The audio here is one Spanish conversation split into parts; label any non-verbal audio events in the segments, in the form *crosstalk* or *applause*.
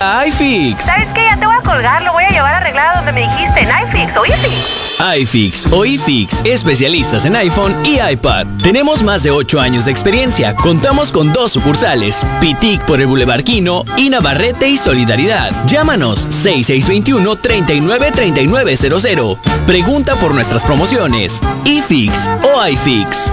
iFix. ¿Sabes qué? Ya te voy a colgar, lo voy a llevar arreglado donde me dijiste, en iFix o iFix. iFix o iFix, especialistas en iPhone y iPad. Tenemos más de 8 años de experiencia. Contamos con dos sucursales, Pitic por el Boulevard Quino y Navarrete y Solidaridad. Llámanos 6621-393900. Pregunta por nuestras promociones. iFix o iFix.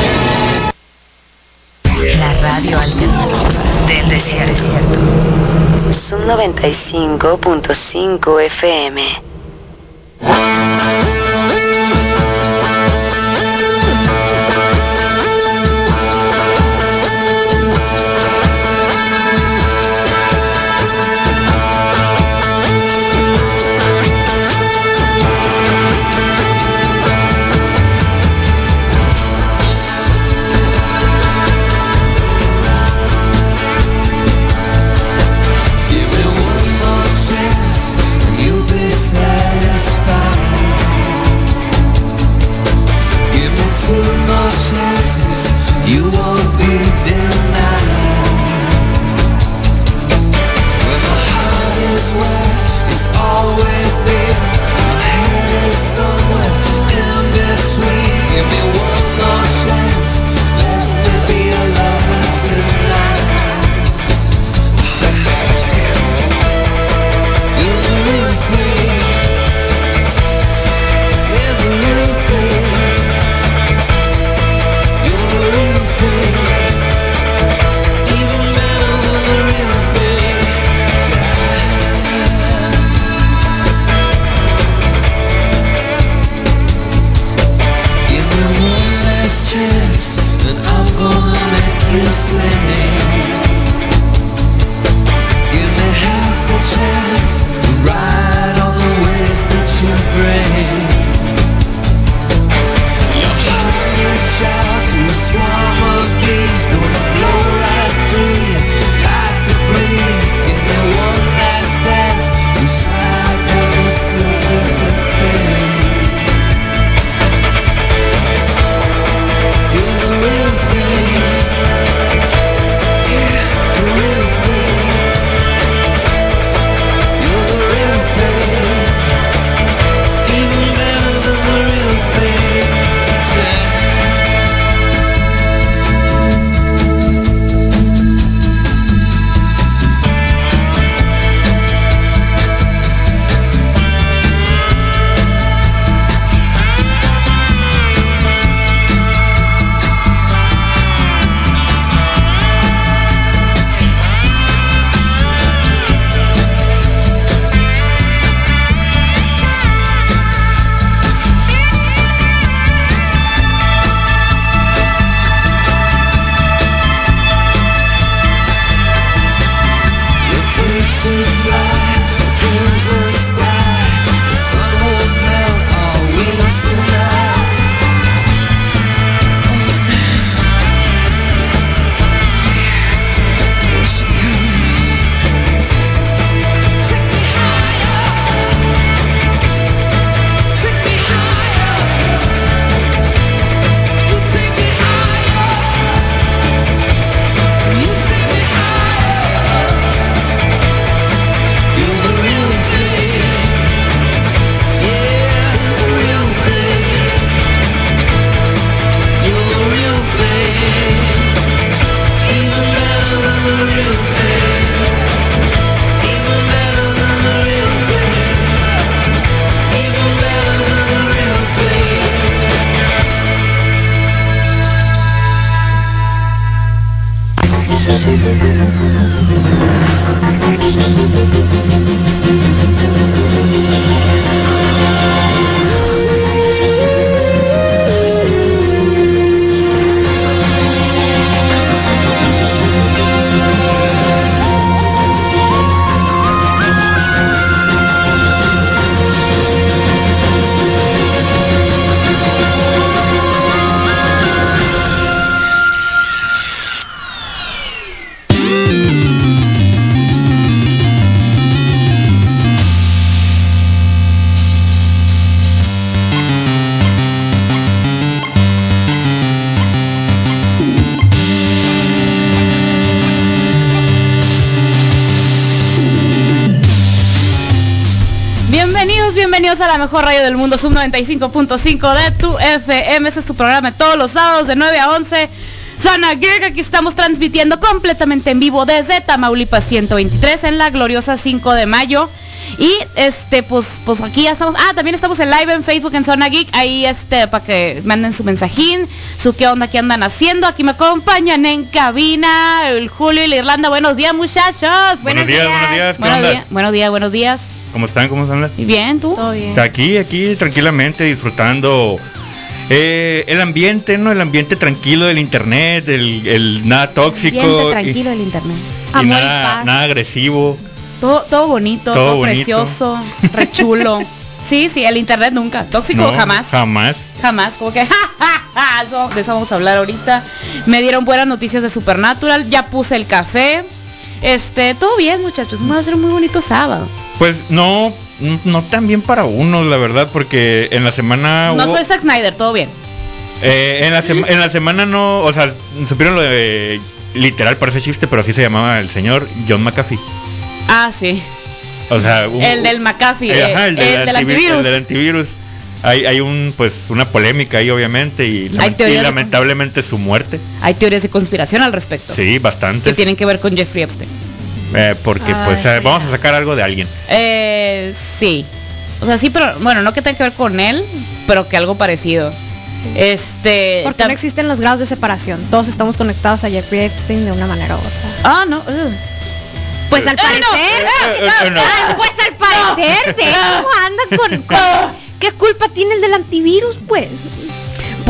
La radio alternativa del desierto. Son 95.5 FM. Mejor radio del mundo, Sub 95.5 de tu FM. Este es tu programa todos los sábados de 9 a 11. Zona Geek, aquí estamos transmitiendo completamente en vivo desde Tamaulipas 123 en la gloriosa 5 de mayo. Y este, pues, pues aquí ya estamos. Ah, también estamos en live en Facebook en Zona Geek. Ahí este, para que manden su mensajín, su qué onda, qué andan haciendo. Aquí me acompañan en cabina el Julio y la Irlanda. Buenos días, muchachos. Buenos días, buenos días. ¿qué Buenos días, buenos días, buenos días. ¿Cómo están? ¿Cómo están? ¿Y bien, tú? Todo bien. Aquí, aquí, tranquilamente, disfrutando eh, el ambiente, ¿no? El ambiente tranquilo del internet, el, el nada tóxico. Ambiente y- tranquilo del internet. y, Amor y nada, paz. nada agresivo. Todo, todo bonito, Todo todo, bonito. precioso, *laughs* rechulo. Sí, sí, el internet nunca. Tóxico No, jamás. Jamás. Jamás, como que *laughs* ja, ja, ja, eso- de eso vamos a hablar ahorita. Me dieron buenas noticias de Supernatural, ya puse el café. Este, todo bien, muchachos. Va a ser un muy bonito sábado. Pues no, no tan bien para uno, la verdad, porque en la semana. No hubo- soy Zack Snyder, todo bien. eh, en, la en la semana no, o sea, supieron lo de. Literal, parece chiste, pero así se llamaba el señor John McAfee. Ah, sí. O sea, El del McAfee, Eh, ajá, eh, el, del el del antivi- antivirus. el del antivirus. Hay, hay un pues una polémica ahí obviamente y, lament- lamentablemente su muerte. Hay teorías de conspiración al respecto. Sí, bastante. Que tienen que ver con Jeffrey Epstein. Eh, porque Ay, pues eh, sí. vamos a sacar algo de alguien. Eh, sí. O sea, sí, pero bueno, no que tenga que ver con él, pero que algo parecido. Este. Porque no existen los grados de separación. Todos estamos conectados a Jeffrey Epstein de una manera u otra. Ah, no. ugh. Pues al Eh, no, parecer. eh, eh, eh. Ah, Pues al parecer, anda con, con- ¿Qué culpa tiene el del antivirus, pues?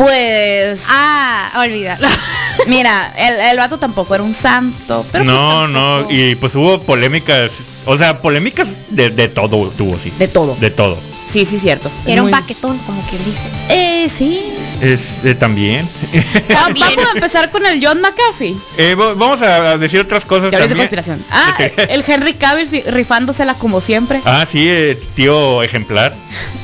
Pues. Ah, olvídalo. *laughs* Mira, el, el vato tampoco era un santo. Pero no, pues no, y pues hubo polémicas, o sea, polémicas de, de todo tuvo, sí. De todo. De todo. Sí, sí, cierto. Era un paquetón, como quien dice. Eh, sí. Es, eh, también. Ah, Vamos a empezar con el John McAfee. Eh, vamos a decir otras cosas Teorías de también. conspiración. Ah, el Henry Cavill rifándosela como siempre. Ah, sí, eh, tío ejemplar.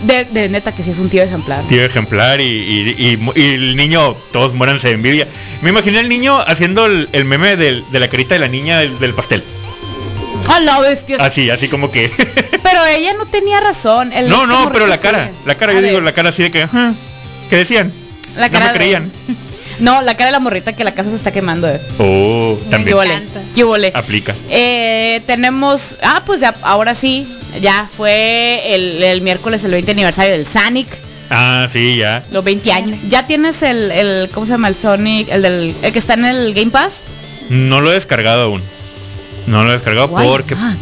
De, de neta que sí es un tío ejemplar. Tío ejemplar y, y, y el niño, todos muéranse de envidia. Me imaginé al niño haciendo el, el meme del- de la carita de la niña del, del pastel. Ah, la bestia. Así, así como que... *laughs* Pero ella no tenía razón. El no, este no, pero la cara, la cara, A yo digo la cara así de que... ¿Qué decían? La no me de- creían. *laughs* No, la cara de la morrita que la casa se está quemando. eh. Oh, ¿Qué también. ¿Qué vole? aplica. Eh, tenemos, ah, pues ya, ahora sí, ya fue el, el miércoles el 20 aniversario del Sonic, Ah, sí, ya. los 20 años. ¿Ya tienes el, el, cómo se llama, el Sonic, el del, el que está en el Game Pass? No lo he descargado aún. No lo he descargado Why porque not?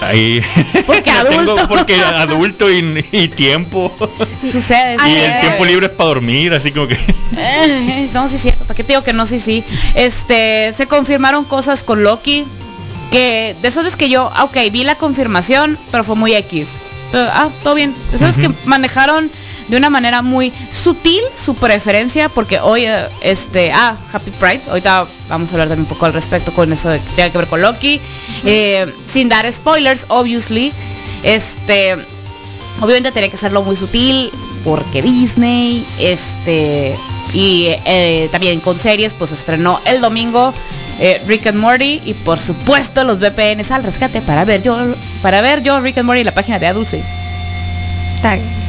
Ahí Porque *laughs* no tengo- adulto. porque adulto y, y tiempo. Sucede. y sucede. el tiempo libre es para dormir, así como que Eh, no, sí es cierto. ¿Para qué te digo que no? Sí, sí. Este, se confirmaron cosas con Loki. Que de esas veces que yo, ok, vi la confirmación, pero fue muy X. Pero, ah, todo bien. De esas que manejaron de una manera muy sutil su preferencia, porque hoy, eh, este, ah, Happy Pride. Ahorita vamos a hablar también un poco al respecto con eso de que tenga que ver con Loki. Eh, sin dar spoilers, obviously. Este, Obviamente tenía que hacerlo muy sutil porque Disney, este y eh, también con series, pues estrenó el domingo eh, Rick and Morty y por supuesto los VPNs al rescate para ver yo para ver yo Rick and Morty la página de Adult Swim.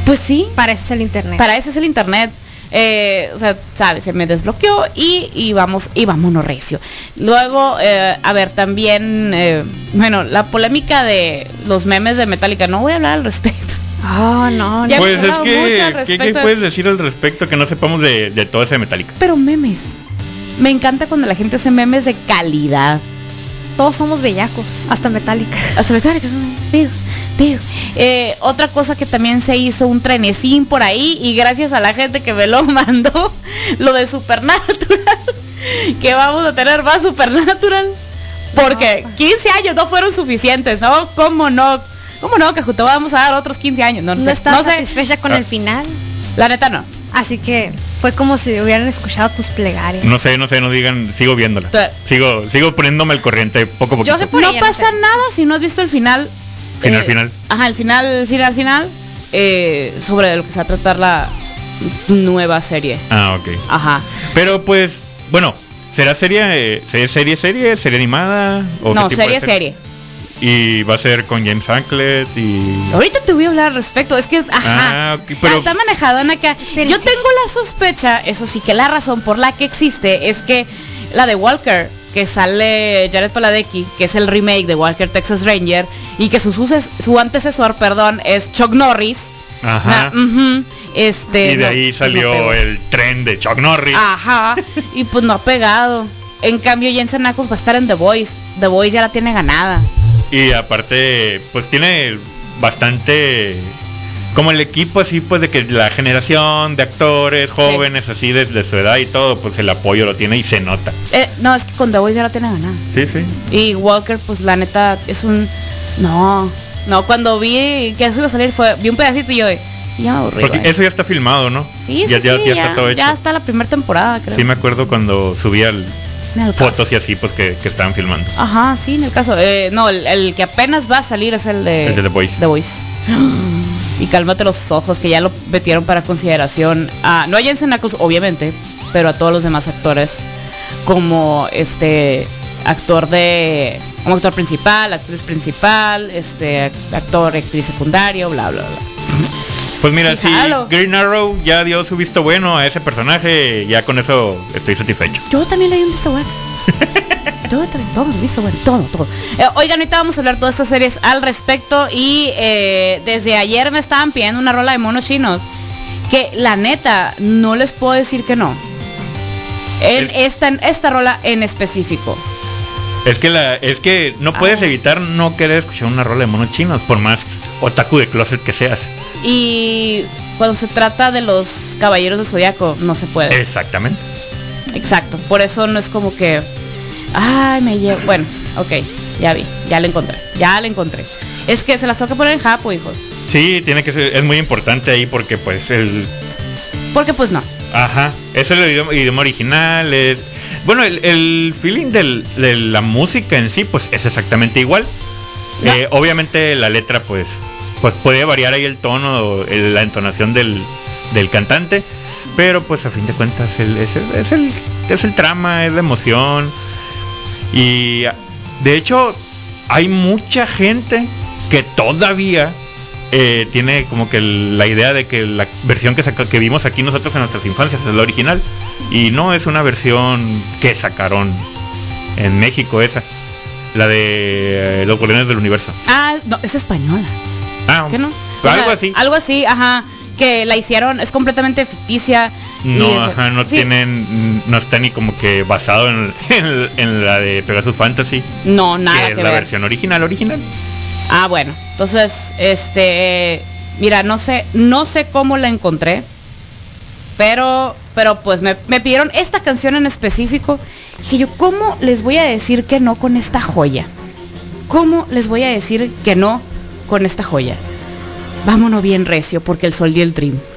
Pues sí, Para eso es el internet. para eso es el internet. Eh, o sea, sabes, se me desbloqueó y, y vamos y vámonos recio. Luego, eh, a ver, también, eh, bueno, la polémica de los memes de Metallica, no voy a hablar al respecto. Ah, no, Ya no. Pues es que, mucho al ¿qué, qué puedes decir al respecto que no sepamos de, de todo ese Metallica? Pero memes. Me encanta cuando la gente hace memes de calidad. Todos somos bellacos, hasta Metallica. Hasta me sale que son digo, Eh, otra cosa que también se hizo un trenecín por ahí y gracias a la gente que me lo *laughs* mandó, lo de Supernatural, *laughs* que vamos a tener más Supernatural. Porque No, pues. 15 años no fueron suficientes, ¿no? ¿Cómo no? ¿Cómo no? Que justo vamos a dar otros 15 años. No, no sé, estás no sé. satisfecha con Ah. el final. La neta no. Así que fue como si hubieran escuchado tus plegarias. No sé, no sé, no digan, sigo viéndola. Sigo, sigo poniéndome al corriente poco a poco. No pasa nada si no has visto el final. Final, Eh, final. Ajá, el final, final, final. eh, sobre lo que se va a tratar la nueva serie. Ah, ok. Ajá. Pero pues, bueno, ¿será serie, eh, serie, serie, serie, serie animada? ¿O No, serie, serie. y va a ser con James Anklet y Ahorita te voy a hablar al respecto, es que, ajá, Ah, pero- está, está manejadona acá. Pero Yo tengo la sospecha, eso sí, que la razón por la que existe es que la de Walker, que sale Jared Paladecki, que es el remake de Walker Texas Ranger, y que su, su antecesor, perdón, es Chuck Norris. ajá. Na- ujú, este, y de no, ahí salió el tren de Chuck Norris. Ajá, y pues no ha pegado. En cambio, Jensen Ackles va a estar en The Voice. The Voice ya la tiene ganada. Y aparte, pues tiene bastante como el equipo así pues de que la generación de actores jóvenes así desde su edad y todo, pues el apoyo lo tiene y se nota. Eh, no, es que con The Voice ya la tiene ganada. Sí, sí. Y Walker, pues la neta, es un... No, no, cuando vi que eso iba a salir, fue, vi un pedacito y yo, ya aburrí. Porque eso ya está filmado, ¿no? Sí, sí, ya, sí, ya está todo hecho. ya está la primera temporada, creo. Sí me acuerdo cuando subía el- En el fotos y así pues que, que estaban filmando. Ajá, sí, en el caso. Eh, no, el, el que apenas va a salir es el de... El de The Voice. The Voice. *gasps* Y cálmate los ojos, que ya lo metieron para consideración. A, no a Jensen Ackles, obviamente, pero a todos los demás actores como este actor de como actor principal, actriz principal, este actor, actriz secundario, bla bla bla. Pues mira, jalo. Green Arrow ya dio su visto bueno a ese personaje, ya con eso estoy satisfecho. Yo también le di un visto bueno. *laughs* Yo también, todo, visto bueno, todo, todo. Eh, oigan, ahorita vamos a hablar de todas estas series al respecto y eh, desde ayer me estaban pidiendo una rola de monos chinos que la neta no les puedo decir que no. En El- esta, en esta rola en específico. Es que la, es que no puedes Ah. evitar no querer escuchar una rola de monos chinos, por más otaku de closet que seas. Y cuando se trata de los caballeros del zodiaco, no se puede. Exactamente. Exacto. Por eso no es como que. Ay, me llevo. Bueno, ok, ya vi, ya la encontré, ya la encontré. Es que se las toca poner en japo, hijos. Sí, tiene que ser, es muy importante ahí porque pues el, Porque pues no. ajá, es el idioma, idioma original, es, bueno, el, el feeling del- de la música en sí pues es exactamente igual. No. Eh, obviamente la letra pues, pues puede variar ahí el tono, el- la entonación del, del cantante, pero pues a fin de cuentas el- es, el, es, el, es el trama, es la emoción. Y de hecho hay mucha gente que todavía eh, tiene como que la idea de que la versión que, saca- que vimos aquí nosotros en nuestras infancias es la original y no es una versión que sacaron en México esa, la de eh, Los Guardianes del Universo. Ah, no, es española. Ah, ¿Qué no? O algo así. Algo así, ajá. Que la hicieron, es completamente ficticia. No, ajá, no sí, tienen, no está ni como que basado en, *laughs* en, en la de Pegasus Fantasy, No, nada que que, es la ver. versión original, original. Ah, bueno. Entonces, este, mira, no sé, no sé cómo la encontré, pero, pero pues me, me pidieron esta canción en específico. Que yo, ¿cómo les voy a decir que no con esta joya? ¿Cómo les voy a decir que no con esta joya? Vámonos bien recio, porque el sol dio el dream. "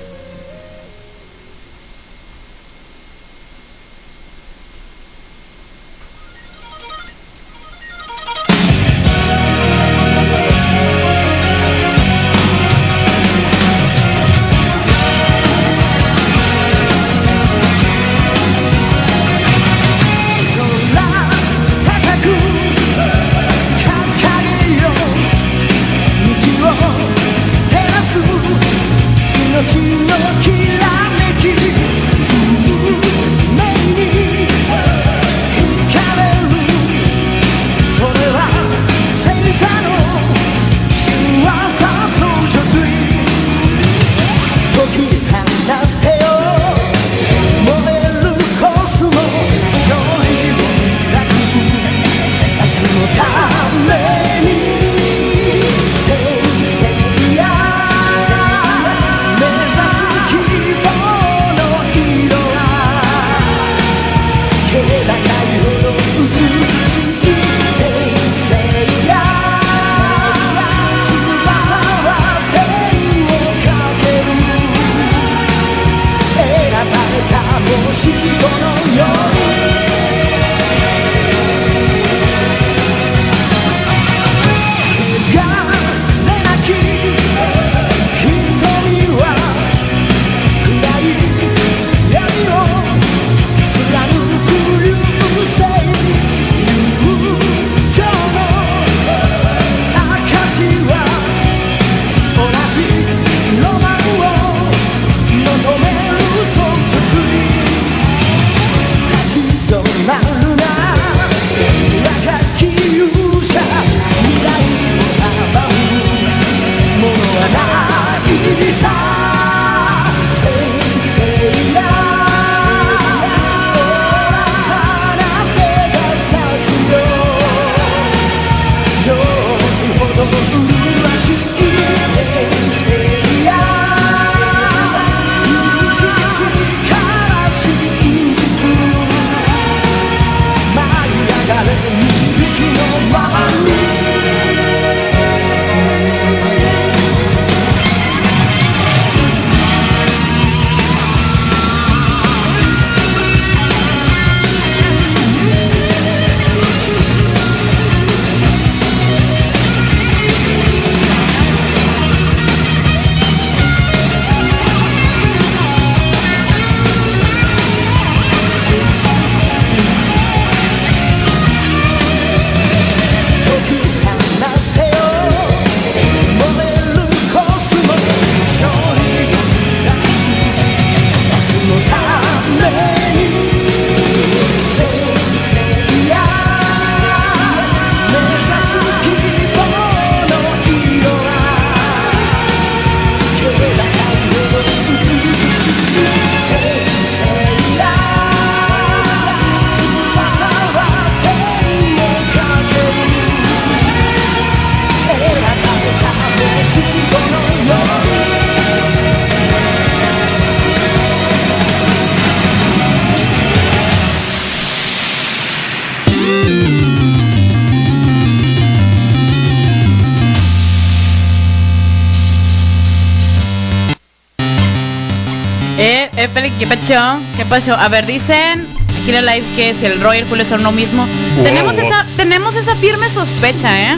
pasó? ¿Qué pasó? A ver, dicen aquí en el live que si el Roy y el Julio son lo mismo. Wow. Tenemos esa tenemos esa firme sospecha, ¿eh?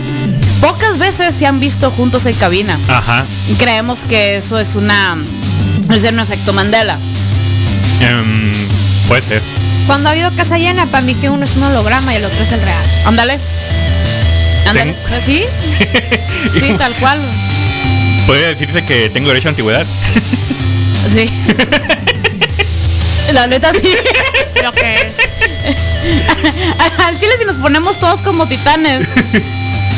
Pocas veces se han visto juntos en cabina. Ajá. Y creemos que eso es una es un efecto Mandela. Em, puede ser. Cuando ha habido casa llena, para mí que uno es un holograma y el otro es el real. Ándale. Ándale. Ten- ¿Sí? *laughs* Sí, tal cual. Podría decirse que tengo derecho a antigüedad. Sí. *laughs* La neta sí. Lo que es. *laughs* Al chile si nos ponemos todos como titanes.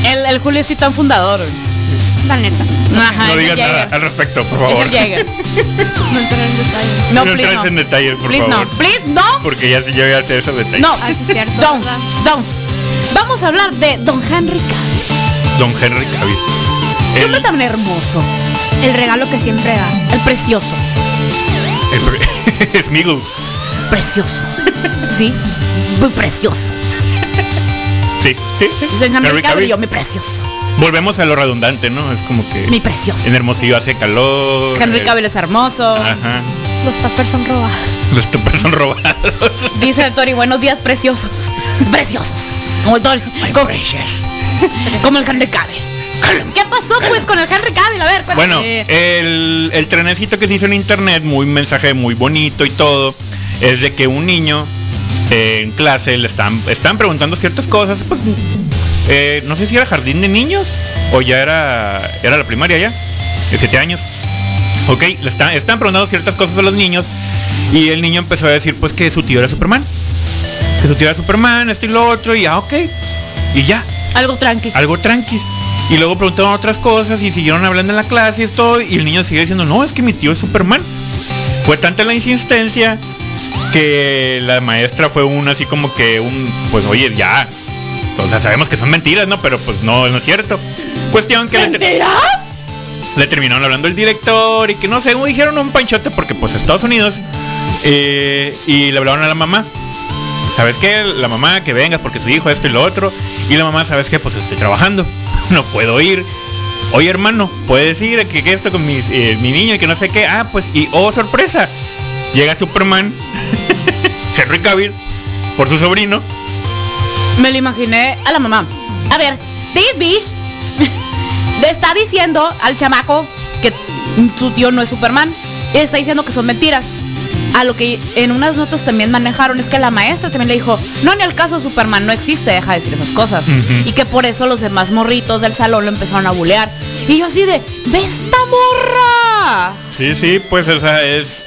El, el Julio es titán fundador. La neta. Ajá, no es el digas nada al respecto, por Es favor. el Jäger. *laughs* No entrar en detalle. No, No please no. en detalles, por please favor. no. Please no. Porque ya, yo ya te esos detalles. No. Ah, sí es cierto, Don't. ¿verdad? Don't. Vamos a hablar de Don Henry Cavill. Don Henry Cavill. El, hombre tan hermoso. El regalo que siempre da. El precioso. el pre- *laughs* Smeagol. Precioso. Sí. Muy precioso. Sí, sí, Henry Cavill yo, mi precioso. Volvemos a lo redundante, ¿no? Es como que Mi precioso. en Hermosillo hace calor. Henry eh, Cavill es hermoso. Ajá. Los tuppers son robados. Los tuppers son robados. *laughs* Dice el Tori, buenos días, preciosos. *laughs* Preciosos. Como el Tori. Como, como el Henry Cavill. *laughs* ¿Qué pasó pues con el Henry Cavill? A ver, cuéntame. Bueno, el, el trenecito que se hizo en internet, muy mensaje muy bonito y todo, es de que un niño eh, en clase le están, están preguntando ciertas cosas, pues eh, no sé si era jardín de niños o ya era, era la primaria ya, de 7 años. Ok, le están, están preguntando ciertas cosas a los niños y el niño empezó a decir pues que su tío era Superman. Que su tío era Superman, esto y lo otro, y ya, ok. Y ya, Algo tranqui. algo tranqui. Y luego preguntaron otras cosas y siguieron hablando en la clase y esto, y el niño sigue diciendo, no, es que mi tío es Superman. Fue tanta la insistencia que la maestra fue un así como que un, pues oye, ya. O sea, sabemos que son mentiras, ¿no? Pero pues no, no es cierto. Cuestión que le, le terminaron hablando el director y que no sé, dijeron un panchote porque pues Estados Unidos. eh, y le hablaron a la mamá. ¿Sabes qué? La mamá que vengas porque su hijo esto y lo otro. Y la mamá, ¿sabes qué? Pues estoy trabajando. *laughs* no puedo ir. Oye hermano, puedes ir que, que esto con mi, eh, mi niño y que no sé qué. Ah, pues y oh sorpresa. Llega Superman. *laughs* Henry Cavill. Por su sobrino. Me lo imaginé a la mamá. A ver, this bitch *laughs* le está diciendo al chamaco que su tío no es Superman. Y está diciendo que son mentiras. A lo que en unas notas también manejaron es que la maestra también le dijo, no, ni el caso Superman no existe, deja de decir esas cosas. Y que por eso los demás morritos del salón lo empezaron a bulear. Y yo así de, ¡ve esta morra! Sí, sí, pues o sea, es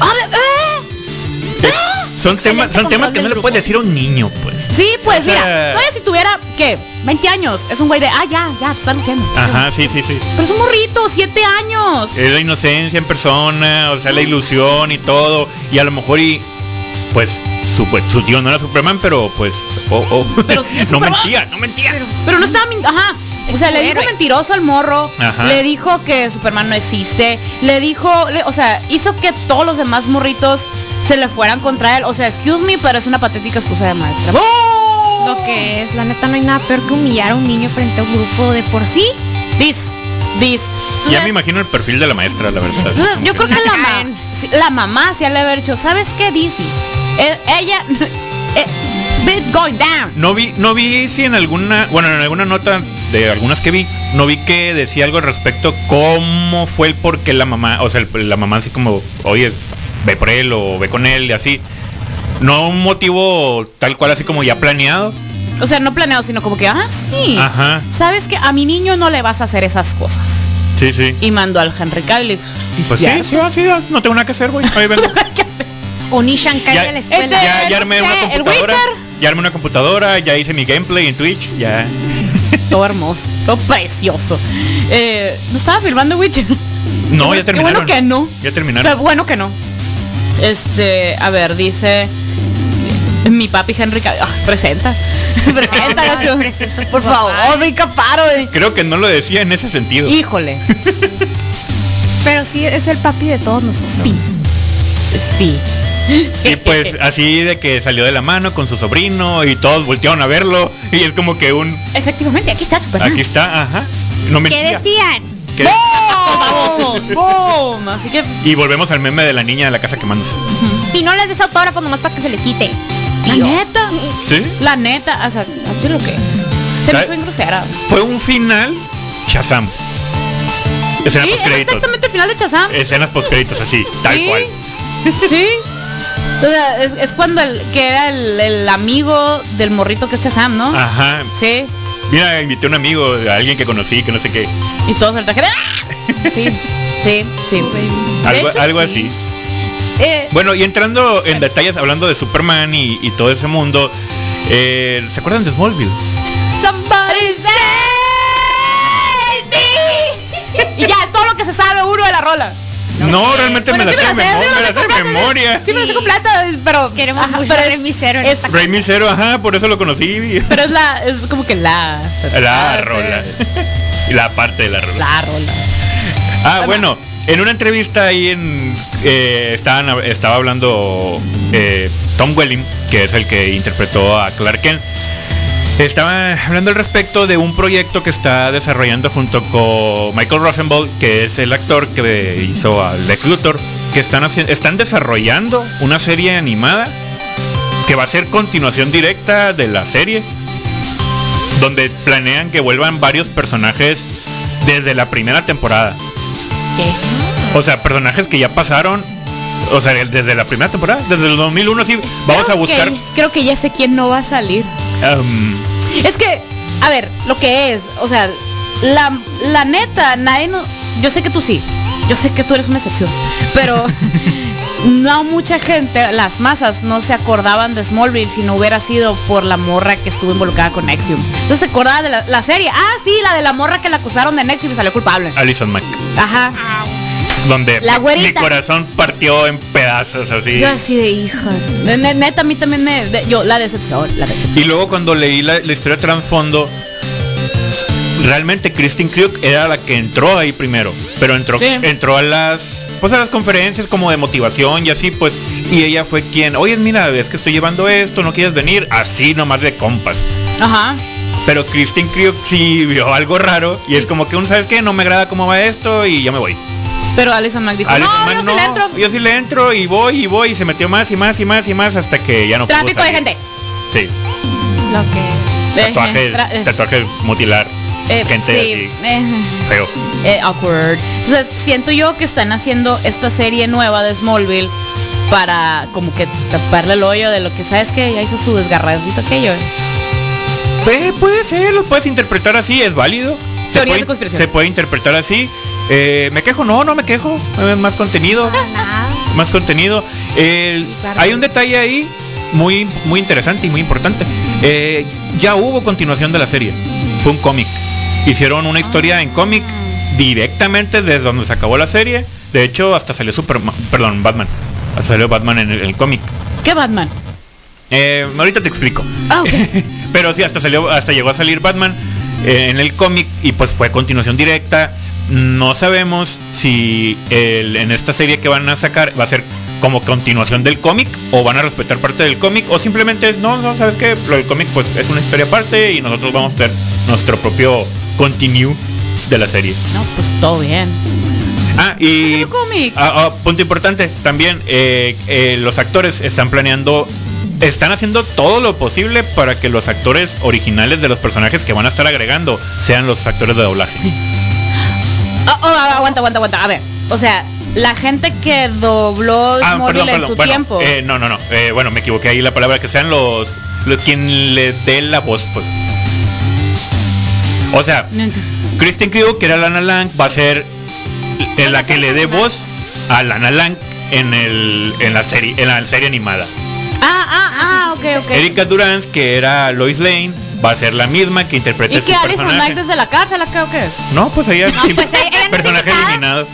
A ver, ¿eh? Eh, son temas, Excelente son temas que no le puedes decir a un niño, pues. Sí, pues O sea- mira, todavía si tuviera, ¿qué? 20 años, es un güey de, ah, ya, ya, te están diciendo. Ajá, sí, sí, sí. Pero es un morrito, 7 años. Es la inocencia en persona, o sea, la ilusión y todo. Y a lo mejor y pues su, pues, su tío no era Superman, pero pues oh, oh. Pero sí *laughs* no Superman. mentía, no mentía. Pero no estaba mintiendo, ajá. O sea, le dijo mentiroso al morro, Ajá. le dijo que Superman no existe, le dijo, le- o sea, hizo que todos los demás morritos se le fueran contra él. O sea, excuse me, pero es una patética excusa de maestra. Lo que es, la neta, no hay nada peor que humillar a un niño frente a un grupo de por sí. This, this. ya Entonces, me imagino el perfil de la maestra, la verdad. entonces, yo creo que la, ma- la mamá se ha de haber dicho, ¿sabes qué, Disney? Eh, ella, *laughs* eh, bit going down. No vi, no vi si en alguna, bueno, en alguna nota de algunas que vi, no vi que decía algo al respecto cómo fue el por qué la mamá, o sea, el- la mamá así como, oye, ve por él o ve con él y así. No un motivo tal cual así como ya planeado. O sea, no planeado, sino como que, ah, sí. Ajá. ¿Sabes que A mi niño no le vas a hacer esas cosas. Sí, sí. Y mandó al Henry Cavill. Pues ya. sí, sí, así, no tengo nada que hacer, güey. Ahí vengo. *laughs* O Nishan Ya- de la escuela. Este- ya, ya armé una el computadora. Ya armé una computadora, ya hice mi gameplay en Twitch, ya. *laughs* Todo hermoso, todo precioso. Eh, ¿No estaba filmando Witcher? No, Qué ya terminaron. bueno que no. Ya Qué terminaron. bueno que no. Este, a ver, dice mi papi Henry Cavill. Ah, presenta. *laughs* presenta, gacho. Por papá. favor, me caparo. eh. Creo que no lo decía en ese sentido. Híjole. *laughs* Pero sí, es el papi de todos nosotros. Sí. Sí. Y pues así de que salió de la mano con su sobrino y todos voltearon a verlo y es como que un Efectivamente, aquí está Superman. aquí está, ajá. No ¿Qué mentía. decían? Que-. Famoso. ¡Boom! *laughs* Así que Y volvemos al meme de la niña de la casa quemándose. Y no les des autógrafo nomás para que se le quite. La neta, ¿Sí? la neta, o sea, ¿a ti lo que? Se me hizo bien grosera. Fue un final Shazam. Escenas Sí, post es créditos. exactamente el final de Shazam. Escenas post créditos así, tal Sí. cual. Sí. O sea, es, es cuando el que era el, el amigo del morrito que es Shazam, ¿no? Ajá. Sí. Mira, invité a un amigo, a alguien que conocí, que no sé qué. Y todos el traje ¡Ah! *laughs* Sí, sí, sí. Algo, hecho, algo sí. así. Eh, Bueno, y entrando en detalles, hablando de Superman y, y todo ese mundo, eh, ¿se acuerdan de Smallville? Somebody save me. *laughs* y ya, todo lo que se sabe uno de la rola. No, realmente Bueno, me la sé de me la sé, memoria, sí me me la sé de sé memoria. Sí, me lo sé completa, pero... Queremos ajá, mucho pero Zero en es- esta Rey Cero, ajá, por eso lo conocí. Pero es la, es como que la... La rola. Y la parte de la rola. La rola. Ah, bueno, en una entrevista ahí en eh, estaban, estaba hablando eh, Tom Welling, que es el que interpretó a Clark Kent. Estaba hablando al respecto de un proyecto que está desarrollando junto con Michael Rosenbaum, que es el actor que hizo a Lex Luthor, que están están desarrollando una serie animada que va a ser continuación directa de la serie, donde planean que vuelvan varios personajes desde la primera temporada. O sea, personajes que ya pasaron, o sea, desde la primera temporada, desde el 2001, sí, vamos Creo a buscar. que- creo que ya sé quién no va a salir. um, Es que, a ver, lo que es, o sea, la, la neta, nadie no, yo sé que tú sí, yo sé que tú eres una excepción, pero *laughs* no mucha gente, las masas no se acordaban de Smallville si no hubiera sido por la morra que estuvo involucrada con Nexium. Entonces se acordaba de la, la serie, ah sí, la de la morra que la acusaron de Nexium y salió culpable. Alison Mack, Ajá. donde La mi corazón partió en pedazos así. Yo así de hija. Ne- ne- Neta, a mí también me, de- yo, la decepción, la decepción. Y luego cuando leí la, la historia de trasfondo, realmente Christine Krug era la que entró ahí primero, pero entró Sí. entró a las pues a las conferencias como de motivación y así pues y ella fue quien, "Oye, mira, ves que estoy llevando esto, no quieres venir", así nomás de compas. Ajá. Pero Christine Krug sí vio algo raro y es como que uno sabe qué, no me agrada cómo va esto y ya me voy. Pero Alison Mack dijo, Alison no, Mack, yo sí le entro. yo sí le entro y voy y voy y se metió más y más y más y más hasta que ya no pudo Tráfico de gente. Sí, Lo que. eh, tatuajes mutilar, eh, gente sí, así, eh, feo. eh, awkward. Entonces, siento yo que están haciendo esta serie nueva de Smallville para como que taparle el hoyo de lo que sabes que ya hizo su desgarradito aquello. Puede, puede ser, lo puedes interpretar así, es válido. Se puede, de se puede interpretar así. Eh, ¿Me quejo? No, no me quejo. Más contenido. *laughs* más contenido. El- hay un detalle ahí muy, muy interesante y muy importante. Eh, ya hubo continuación de la serie. Fue un cómic. Hicieron una historia en cómic directamente desde donde se acabó la serie. De hecho, hasta salió Superman, perdón, Batman. Hasta salió Batman en el, el cómic. ¿Qué Batman? Eh, ahorita te explico. Ah, ok. *laughs* Pero sí, hasta salió, hasta llegó a salir Batman eh, en el cómic y pues fue continuación directa. No sabemos si el- en esta serie que van a sacar va a ser como continuación del cómic o van a respetar parte del cómic o simplemente no, no, sabes que lo del cómic pues es una historia aparte y nosotros vamos a hacer nuestro propio continue de la serie. No, pues todo bien. Ah, y ah, ah, punto importante también, eh, eh, los actores están planeando, están haciendo todo lo posible para que los actores originales de los personajes que van a estar agregando sean los actores de doblaje. Oh, oh, aguanta, aguanta, aguanta. A ver, o sea, la gente que dobló Ah, Smallville perdón, en perdón. su Bueno, tiempo. eh, no, no, no. eh, bueno, me equivoqué ahí la palabra, que sean los, los quien le dé la voz, pues. O sea, No. Kristen Krug, que era Lana Lang, va a ser en la que le dé voz a Lana Lang en el en la serie en la serie animada. Ah, ah, ah, ok, ok. Erika Durant, que era Lois Lane, va a ser la misma que interprete ¿Y su que Alison personaje. Knight desde la cárcel acá o qué? No, pues ella No, pues ella- ella no personaje eliminado.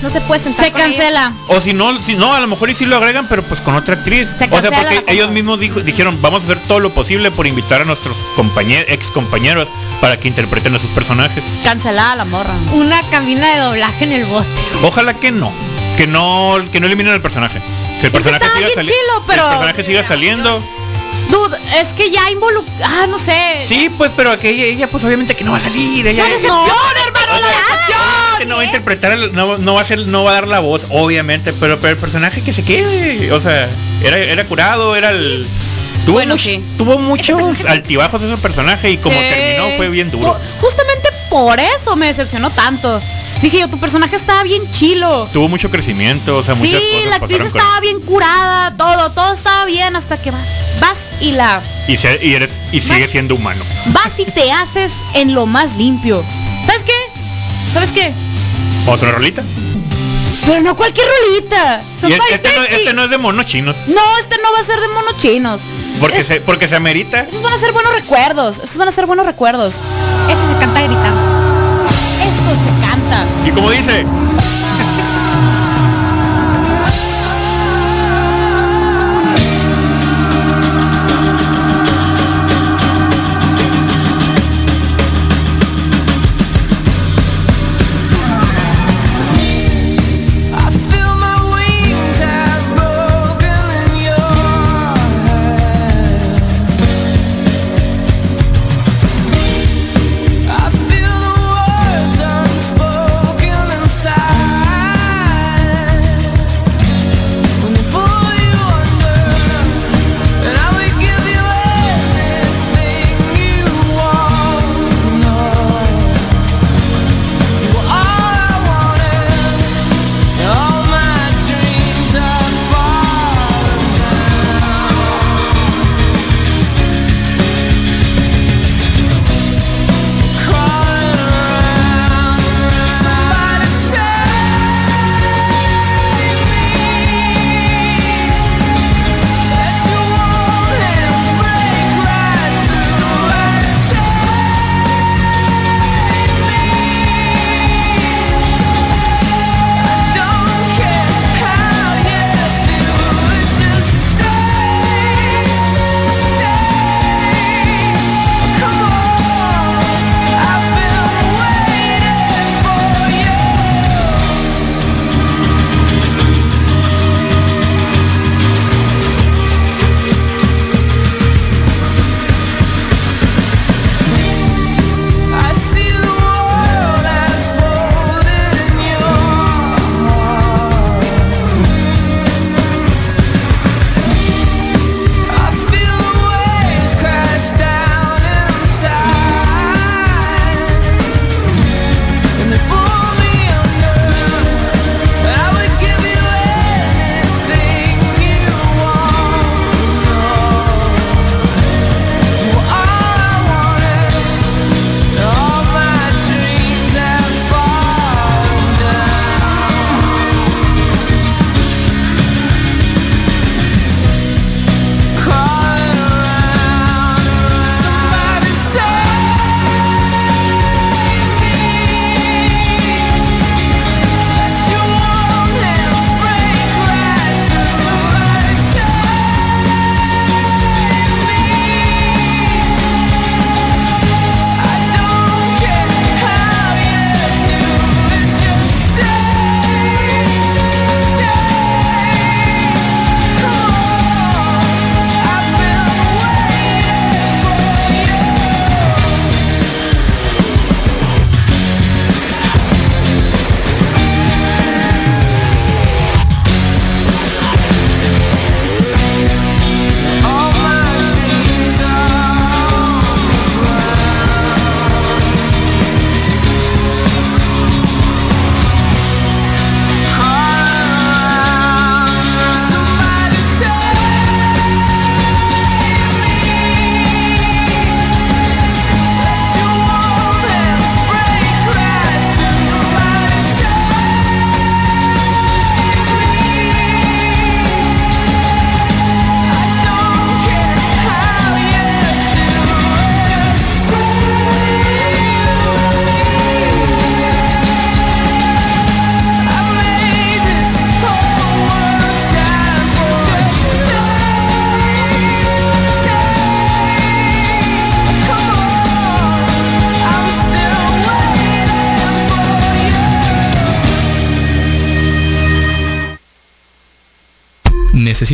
No se puede sentar Se con ella. cancela. O si no, si no, a lo mejor y sí lo agregan, pero pues con otra actriz. Se o sea, porque ellos mismos dijo- dijeron, vamos a hacer todo lo posible por invitar a nuestros compañeros, ex compañeros para que interpreten a sus personajes. Cancelada la morra. Una cabina de doblaje en el bote. Ojalá que no, que no, que no eliminen el personaje. Que el personaje está siga saliendo. chilo, pero- el personaje siga saliendo. Dude, es que ya involucra. Ah, no sé. Sí, pues, pero que ella, ella, pues obviamente que no va a salir. Ella, ¡La ella- decepción, hermano! ¡La decepción! que no va a interpretar, el- no, no va a ser, no va a dar la voz, obviamente, pero, pero el personaje que se quede, o sea, era, era curado, era el tuvo, Bueno, much- sí. tuvo muchos personaje- altibajos ese personaje y como Sí. terminó fue bien duro. Ju- Justamente por eso me decepcionó tanto. Dije yo, tu personaje estaba bien chilo. Tuvo mucho crecimiento, o sea, Sí, muchas cosas la actriz con estaba bien curada, todo, todo estaba bien hasta que vas, vas y la y, se- y eres y sigue siendo humano. vas y te haces en lo más limpio. ¿Sabes qué? ¿Sabes qué? Otra rolita. Pero no cualquier rolita. Son Y este, no, este no es de monos chinos, No, este no va a ser de monos chinos. Porque Es- se porque se amerita. Esos van a ser buenos recuerdos. Esos van a ser buenos recuerdos. Ese se canta gritando. Esto se canta. Y como dice,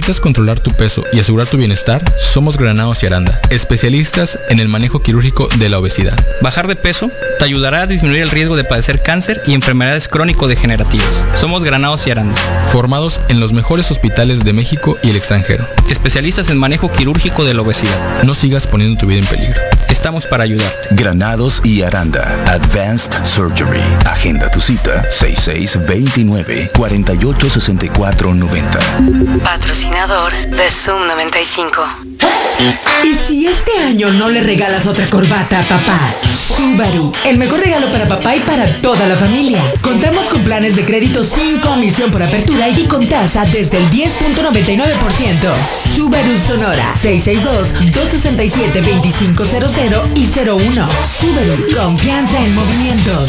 necesitas controlar tu peso y asegurar tu bienestar, somos Granados y Aranda, especialistas en el manejo quirúrgico de la obesidad. Bajar de peso te ayudará a disminuir el riesgo de padecer cáncer y enfermedades crónico-degenerativas. Somos Granados y Aranda. Formados en los mejores hospitales de México y el extranjero. Especialistas en manejo quirúrgico de la obesidad. No sigas poniendo tu vida en peligro. Estamos para ayudarte. Granados y Aranda. Advanced Surgery. Agenda tu cita 6629-486490. Patrocinador de Zoom 95. ¿Y si este año no le regalas otra corbata a papá? Subaru, el mejor regalo para papá y para toda la familia. Contamos con planes de crédito sin comisión por apertura y con tasa desde el 10.99%. Subaru Sonora, 662-267-2500 y 01. Subaru, confianza en movimiento.「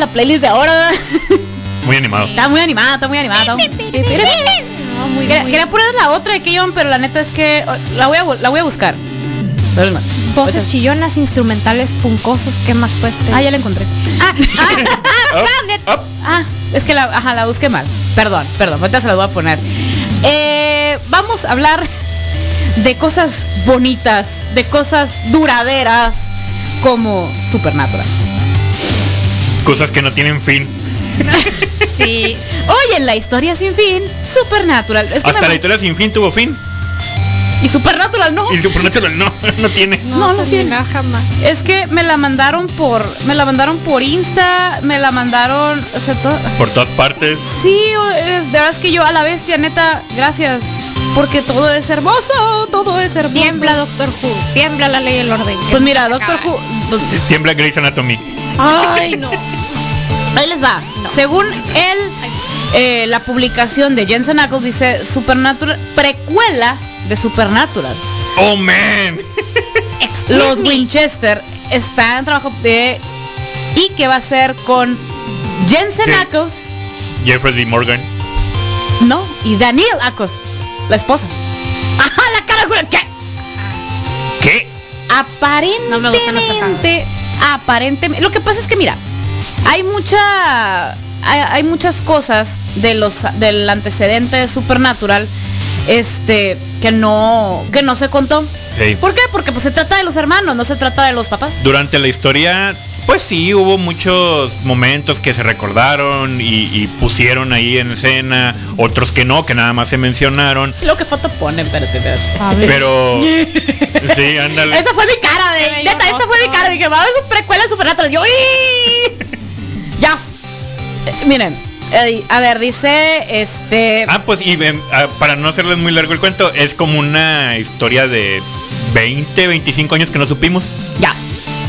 la playlist de ahora. *laughs* Muy animado. Está muy animada, está muy animada. *laughs* está muy- No, muy, Quería, muy- quería poner la otra de Keyon, pero la neta es que oh, la voy a, la voy a buscar. Pero no. Voces chillonas, instrumentales, puncosos, ¿qué más puedes pedir? Ah, ya la encontré. Ah, ah, ah, *laughs* Up, up. Ah, es que la, ajá, la busqué mal. Perdón, perdón, ahorita se la voy a poner. Eh, vamos a hablar de cosas bonitas, de cosas duraderas, como Supernatural. Cosas que no tienen fin. *laughs* Sí. Hoy en la historia sin fin, Supernatural. Es que Hasta me- la historia sin fin tuvo fin. Y Supernatural no. Y Supernatural no, *laughs* no tiene. No, no tiene. nada, jamás. Es que me la mandaron por, me la mandaron por Insta, me la mandaron, o sea, to- Por todas partes. sí, es, de verdad es que yo a la bestia, neta, gracias, porque todo es hermoso, todo es hermoso. Tiembla Doctor Who, tiembla la ley y el orden. Pues mira, Doctor Who, pues, Tiembla Grey's Anatomy. Ay, no. ahí les va. Según él, eh, la publicación de Jensen Ackles dice Supernatural, precuela de Supernatural. Oh man. Los. Winchester está en trabajo de y que va a ser con Jensen. Ackles, Jeffrey D. Morgan. no, y Daniel Ackles, la esposa. Ajá, la cara ¿qué? ¿Qué? Aparentemente, No me gustan los casados. Aparentemente, lo que pasa es que mira, hay mucha, hay, hay muchas cosas de los del antecedente de Supernatural, este, que no, que no se contó. Sí. ¿Por qué? Porque pues se trata de los hermanos, no se trata de los papás. Durante la historia, pues sí, hubo muchos momentos que se recordaron y, y pusieron ahí en escena, otros que no, que nada más se mencionaron. Lo que foto ponen, espérate, espérate. Pero *laughs* sí, ándale. Esa fue mi cara de, Ay, neta, no, esta fue mi cara, dije, va a ver su precuela de Supernatural. Yo, ya. Eh, miren, eh, a ver, dice, este, Ah, pues y em, ah, para no hacerles muy largo el cuento, es como una historia de 20, 25 años que no supimos. ya.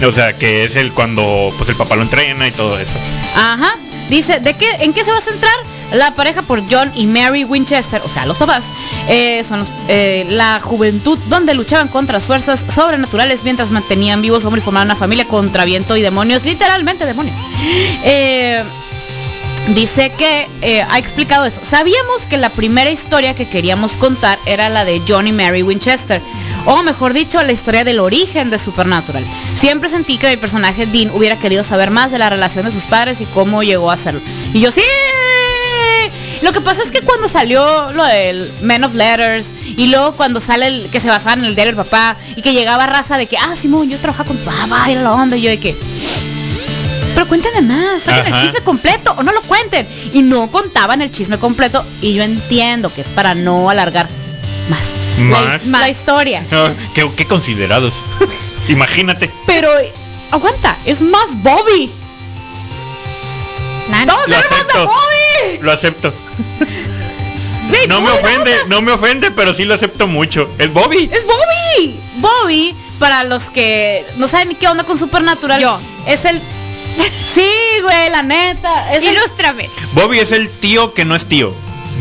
*laughs* O sea, que es el cuando pues el papá lo entrena y todo eso. Ajá. Dice, ¿de qué, ¿en qué se va a centrar? La pareja por John y Mary Winchester, o sea, los papás, eh, son los- eh, la juventud donde luchaban contra las fuerzas sobrenaturales mientras mantenían vivos hombres y formaban una familia contra viento y demonios, literalmente demonios. Eh, dice que ha explicado esto. Sabíamos que la primera historia que queríamos contar era la de John y Mary Winchester. O mejor dicho, la historia del origen de Supernatural. Siempre sentí que mi personaje Dean hubiera querido saber más de la relación de sus padres y cómo llegó a hacerlo. Y yo sí. Lo que pasa es que cuando salió lo del Men of Letters y luego cuando sale el que se basaba en el diario del papá y que llegaba raza de que, ah, Simón, yo trabajaba con tu papá, era la onda, y yo de que, pero cuéntenme más, saquen el chisme completo o no lo cuenten. Y no contaban el chisme completo y yo entiendo que es para no alargar más, La, Más. la historia. *laughs* Qué, qué considerados. *laughs* Imagínate. Pero aguanta, es más Bobby. Nah, No, Lo acepto. Bobby. Lo acepto. No me ofende, no me ofende, pero sí lo acepto mucho. Es Bobby. Es Bobby. Bobby, para los que no saben ni qué onda con Supernatural, Yo. es el *laughs* Sí, güey, la neta, es el Ilústrame. Bobby es el tío que no es tío.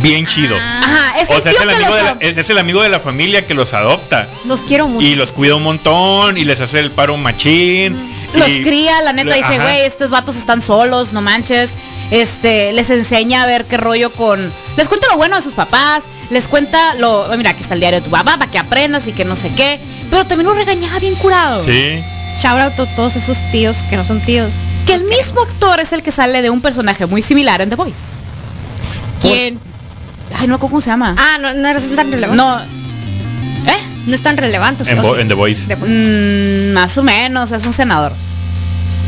Bien chido. Ajá, es O el sea, es el, amigo los de la, es, el amigo de la familia que los adopta. Los quiero mucho. Y los cuida un montón y les hace el paro machín. los y- cría, la neta le- dice, güey, estos vatos están solos, no manches. Este, les enseña a ver qué rollo con. Les cuenta lo bueno de sus papás, les cuenta lo. Mira, aquí está el diario de tu papá para que aprendas y que no sé qué. Pero también lo regañaba bien curado. Sí. Shout out a todos esos tíos que no son tíos. Que el mismo actor es el que sale de un personaje muy similar en The Voice. ¿Quién? Ay, no, ¿cómo se llama? Ah, no, no es tan relevante. no. ¿Eh? No es tan relevante. o sea, En, o en The Voice. The Voice. Mm, más o menos, es un senador.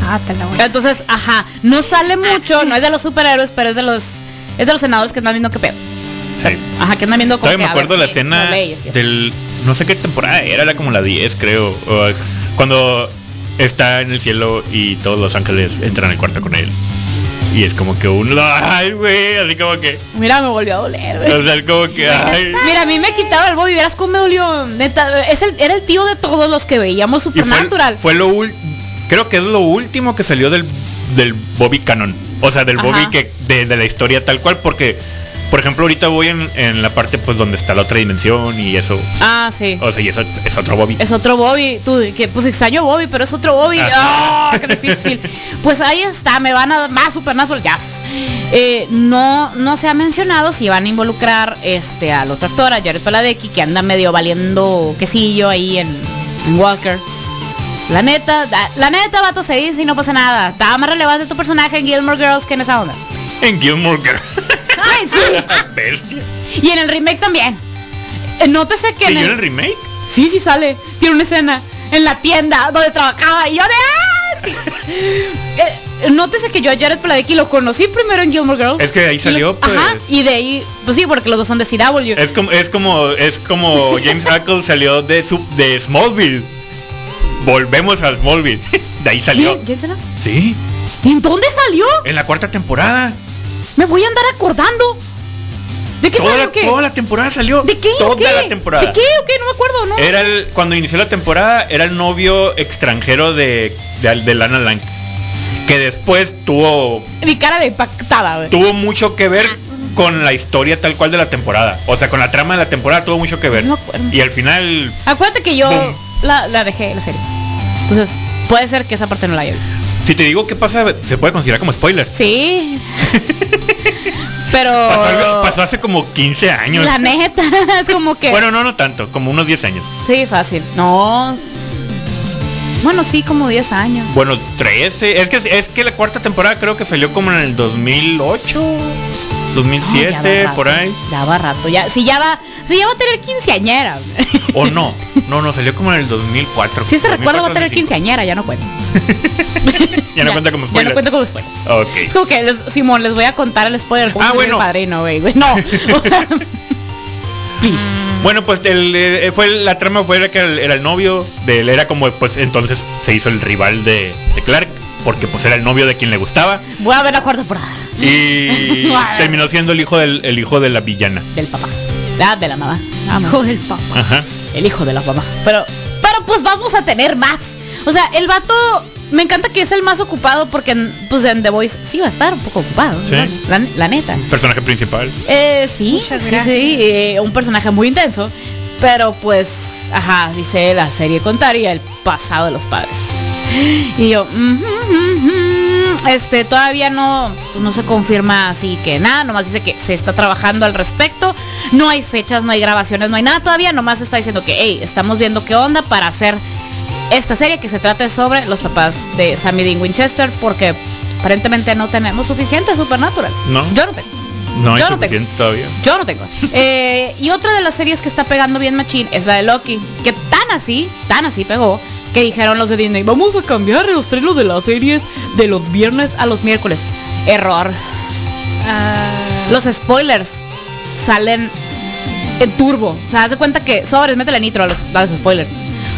Ah, te la voy. Entonces, ajá, no sale mucho, no es de los superhéroes, pero es de los es de los senadores que andan viendo qué pedo. Sí. Ajá, que andan viendo como Todavía me a acuerdo ver, la escena leyes del. No sé qué temporada era, era como la 10, creo. cuando está en el cielo y todos los ángeles entran al cuarto con él. Y es como que uno. ¡Ay, güey! Así como que. Mira, me volvió a doler. güey. O sea, es como que. ¡Ay! Mira, a mí me quitaron el Bobby, verás cómo me dolió. Neta, es el, era el tío de todos los que veíamos Y fue, Supernatural. fue lo ul- Creo que es lo último que salió del, del Bobby Canon. O sea, del Ajá. Bobby que de, de la historia tal cual, porque Por ejemplo, ahorita voy en, en la parte pues donde está la otra dimensión y eso. Ah, sí. O sea, y eso es otro Bobby. Es otro Bobby, tú, que pues extraño Bobby, pero es otro Bobby. Ajá. ¡Ah, qué difícil! Pues ahí está, me van a dar más Supernatural Jazz. Eh, no, no se ha mencionado si van a involucrar este al otro actor, a Jared Paladecki, que anda medio valiendo quesillo ahí en, en Walker. La neta, la neta, vato, se dice y no pasa nada. Estaba más relevante tu personaje en Gilmore Girls que en esa onda. En Gilmore Girls. Ay, sí. *laughs* Y en el remake también. Eh, Nótese que en ¿Siguió el, en el remake? Sí, sí sale. Tiene una escena en la tienda donde trabajaba y yo de ¡ah! *laughs* Eh, nótese que yo a Jared Padalecki lo conocí primero en Gilmore Girls. Es que ahí Y lo- salió, pues. Ajá, y de ahí, pues sí, porque los dos son de CW. Es como, es como, es como *laughs* James Hackle salió de su, de Smallville. Volvemos a Smallville. De ahí salió. ¿Quién- quién será? Sí, ¿Y en dónde salió? en la cuarta temporada. Me voy a andar acordando. ¿De qué Toda salió la, qué? toda la temporada salió. ¿De qué? Toda qué? la temporada. ¿De qué o qué? No me acuerdo, ¿no? Era el, cuando inició la temporada, era el novio extranjero de, de, de Lana Lang. Que después tuvo, Mi cara de impactada, güey. tuvo mucho que ver con la historia tal cual de la temporada. O sea, con la trama de la temporada tuvo mucho que ver. No me acuerdo. Y al final, Acuérdate que yo la, la dejé la serie. Entonces, puede ser que esa parte no la haya visto. si te digo qué pasa, se puede considerar como spoiler. Sí. *laughs* Pero Pasó, hace como 15 años. la neta *laughs* es como que Bueno, no, no tanto, como unos 10 años. sí, fácil. No. Bueno, sí, como 10 años. Bueno, 13. Es que es que la cuarta temporada creo que salió como en el 2008, No, 2007, ya va rato, por ahí. Ya va rato. Ya, si ya va, si ya va a tener quinceañera. O no, no, no, salió como en el 2004. Si ese recuerdo va a tener 2004, quinceañera, ya no cuenta. 2005. *laughs* Ya no cuenta como Ya spoiler. no cuenta como spoiler. Ok. Es como que, les- Simón, les voy a contar el spoiler. ¿Cómo Ah, se bueno. el padrino, güey? No. *laughs* *laughs* Bueno, pues el, eh, fue la trama fue que el- era el novio de él, era como pues entonces se hizo el rival de, de Clark porque pues era el novio de quien le gustaba Voy a ver la cuarta temporada. y terminó siendo el hijo del el hijo de la villana. Del papá. Ah, de la mamá. Hijo del papá. Ajá. El hijo de la mamá. Pero, pero pues vamos a tener más. O sea, el vato me encanta que es el más ocupado porque en- pues en The Voice sí va a estar un poco ocupado. Sí. ¿no? La, la neta. Personaje principal. Eh, sí, Muchas sí, gracias. sí, eh, un personaje muy intenso, pero pues, ajá, dice la serie contaría el pasado de los padres. Y yo, "Ujú, ujú". este, todavía no, no se confirma así que nada, nomás dice que se está trabajando al respecto, no hay fechas, no hay grabaciones, no hay nada todavía, nomás está diciendo que, hey, estamos viendo qué onda para hacer esta serie que se trate sobre los papás de Sammy Dean Winchester, porque aparentemente no tenemos suficiente Supernatural. No. Yo no tengo. No hay Yo no tengo. suficiente todavía. Yo no tengo. *laughs* Eh, y otra de las series que está pegando bien machín es la de Loki, que tan así, tan así pegó, que dijeron los de Disney, vamos a cambiar los estrenos de las series de los viernes a los miércoles. Error. Ah, Los spoilers salen en turbo. O sea, haz de cuenta que sobres, métele nitro a los, a los spoilers.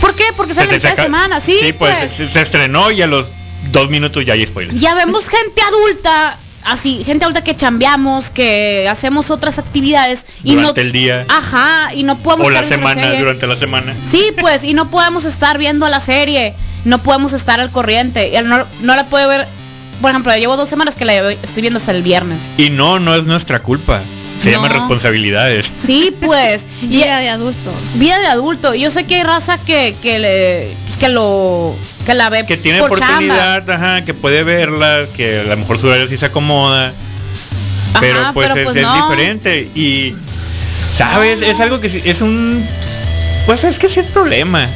¿Por qué? Porque Se cada saca- semana, sí, pues, pues. Se, se estrenó y a los dos minutos ya hay spoilers. Ya vemos gente adulta, así, gente adulta que chambeamos, que hacemos otras actividades y durante no el día Ajá, y no podemos o la semana, durante la semana. Sí, pues, y no podemos estar viendo la serie, no podemos estar al corriente, y no, no la puede ver, por ejemplo, llevo dos semanas que la estoy viendo hasta el viernes. Y no, no es nuestra culpa. Se No. llaman responsabilidades. Sí, pues, y *laughs* vida de adulto. vida de adulto. Yo sé que hay raza que, que le que lo que la ve Que tiene por oportunidad, ajá, que puede verla, que a lo mejor su horario sí se acomoda. Ajá, pero pues, pero es, pues es no. diferente. Y, ¿sabes? Es algo que sí- es un... Pues es que sí es problema.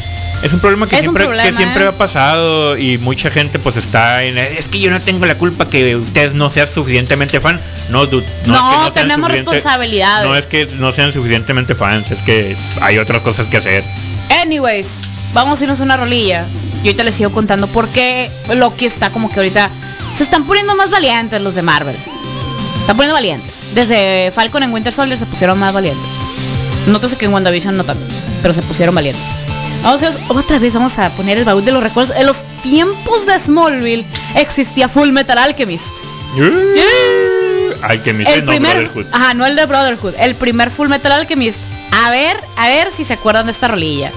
Es un problema que Es un siempre, problema, que siempre ¿eh? ha pasado y mucha gente pues está en... Es que yo no tengo la culpa que ustedes no sean suficientemente fan. No, dude, no, No, es que no tenemos responsabilidades. No es que no sean suficientemente fans, es que hay otras cosas que hacer. Anyways, vamos a irnos a una rolilla. Y ahorita les sigo contando por qué Loki está como que ahorita se están poniendo más valientes los de Marvel. Están poniendo valientes. Desde Falcon en Winter Soldier se pusieron más valientes. Nótese que en WandaVision no tanto, pero se pusieron valientes. Vamos a otra vez vamos a poner el baúl de los recuerdos. En los tiempos de Smallville existía Full Metal Alchemist. Ay, que me El no, primer, Brotherhood. ajá, no el de Brotherhood, el primer Full Metal Alchemist. A ver, a ver si se acuerdan de esta rolilla.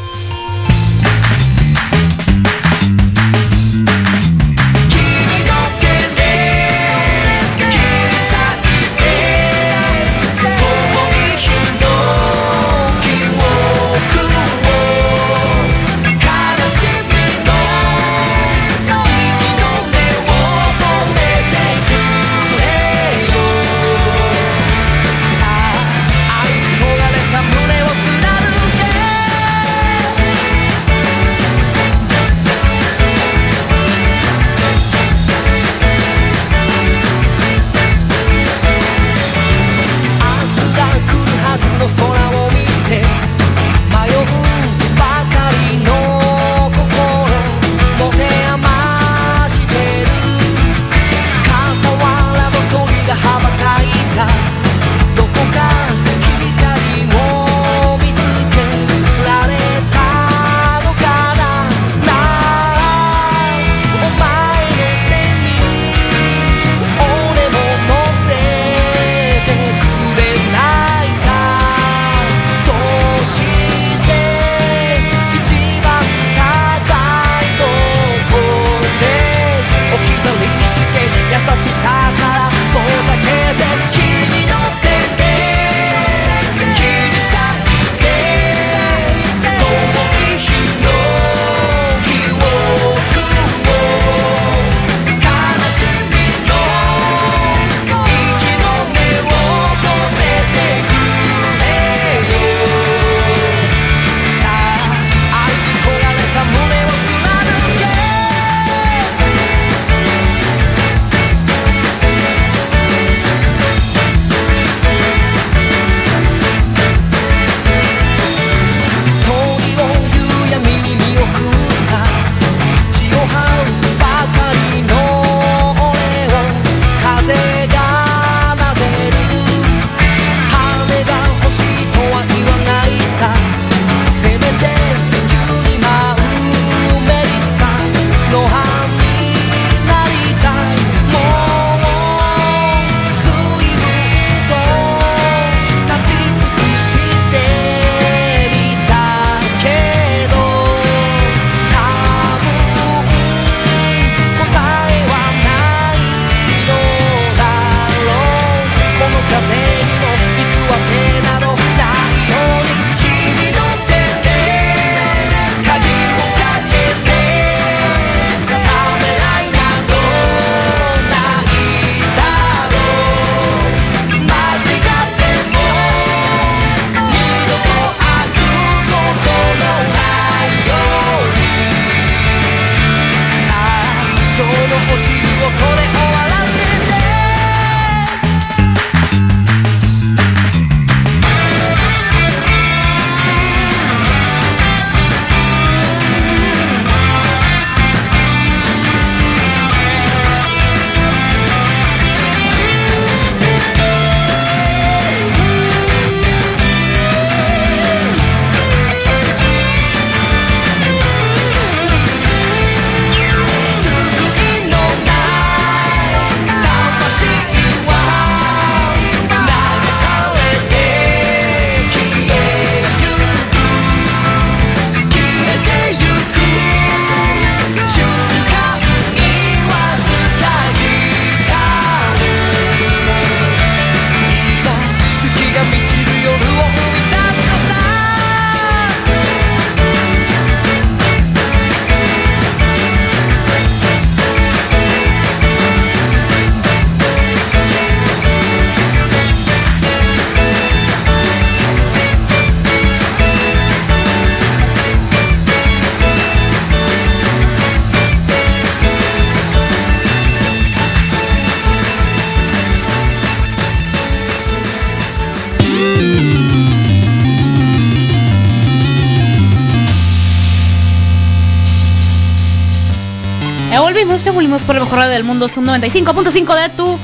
Mejor radio del mundo, son 95.5 de tu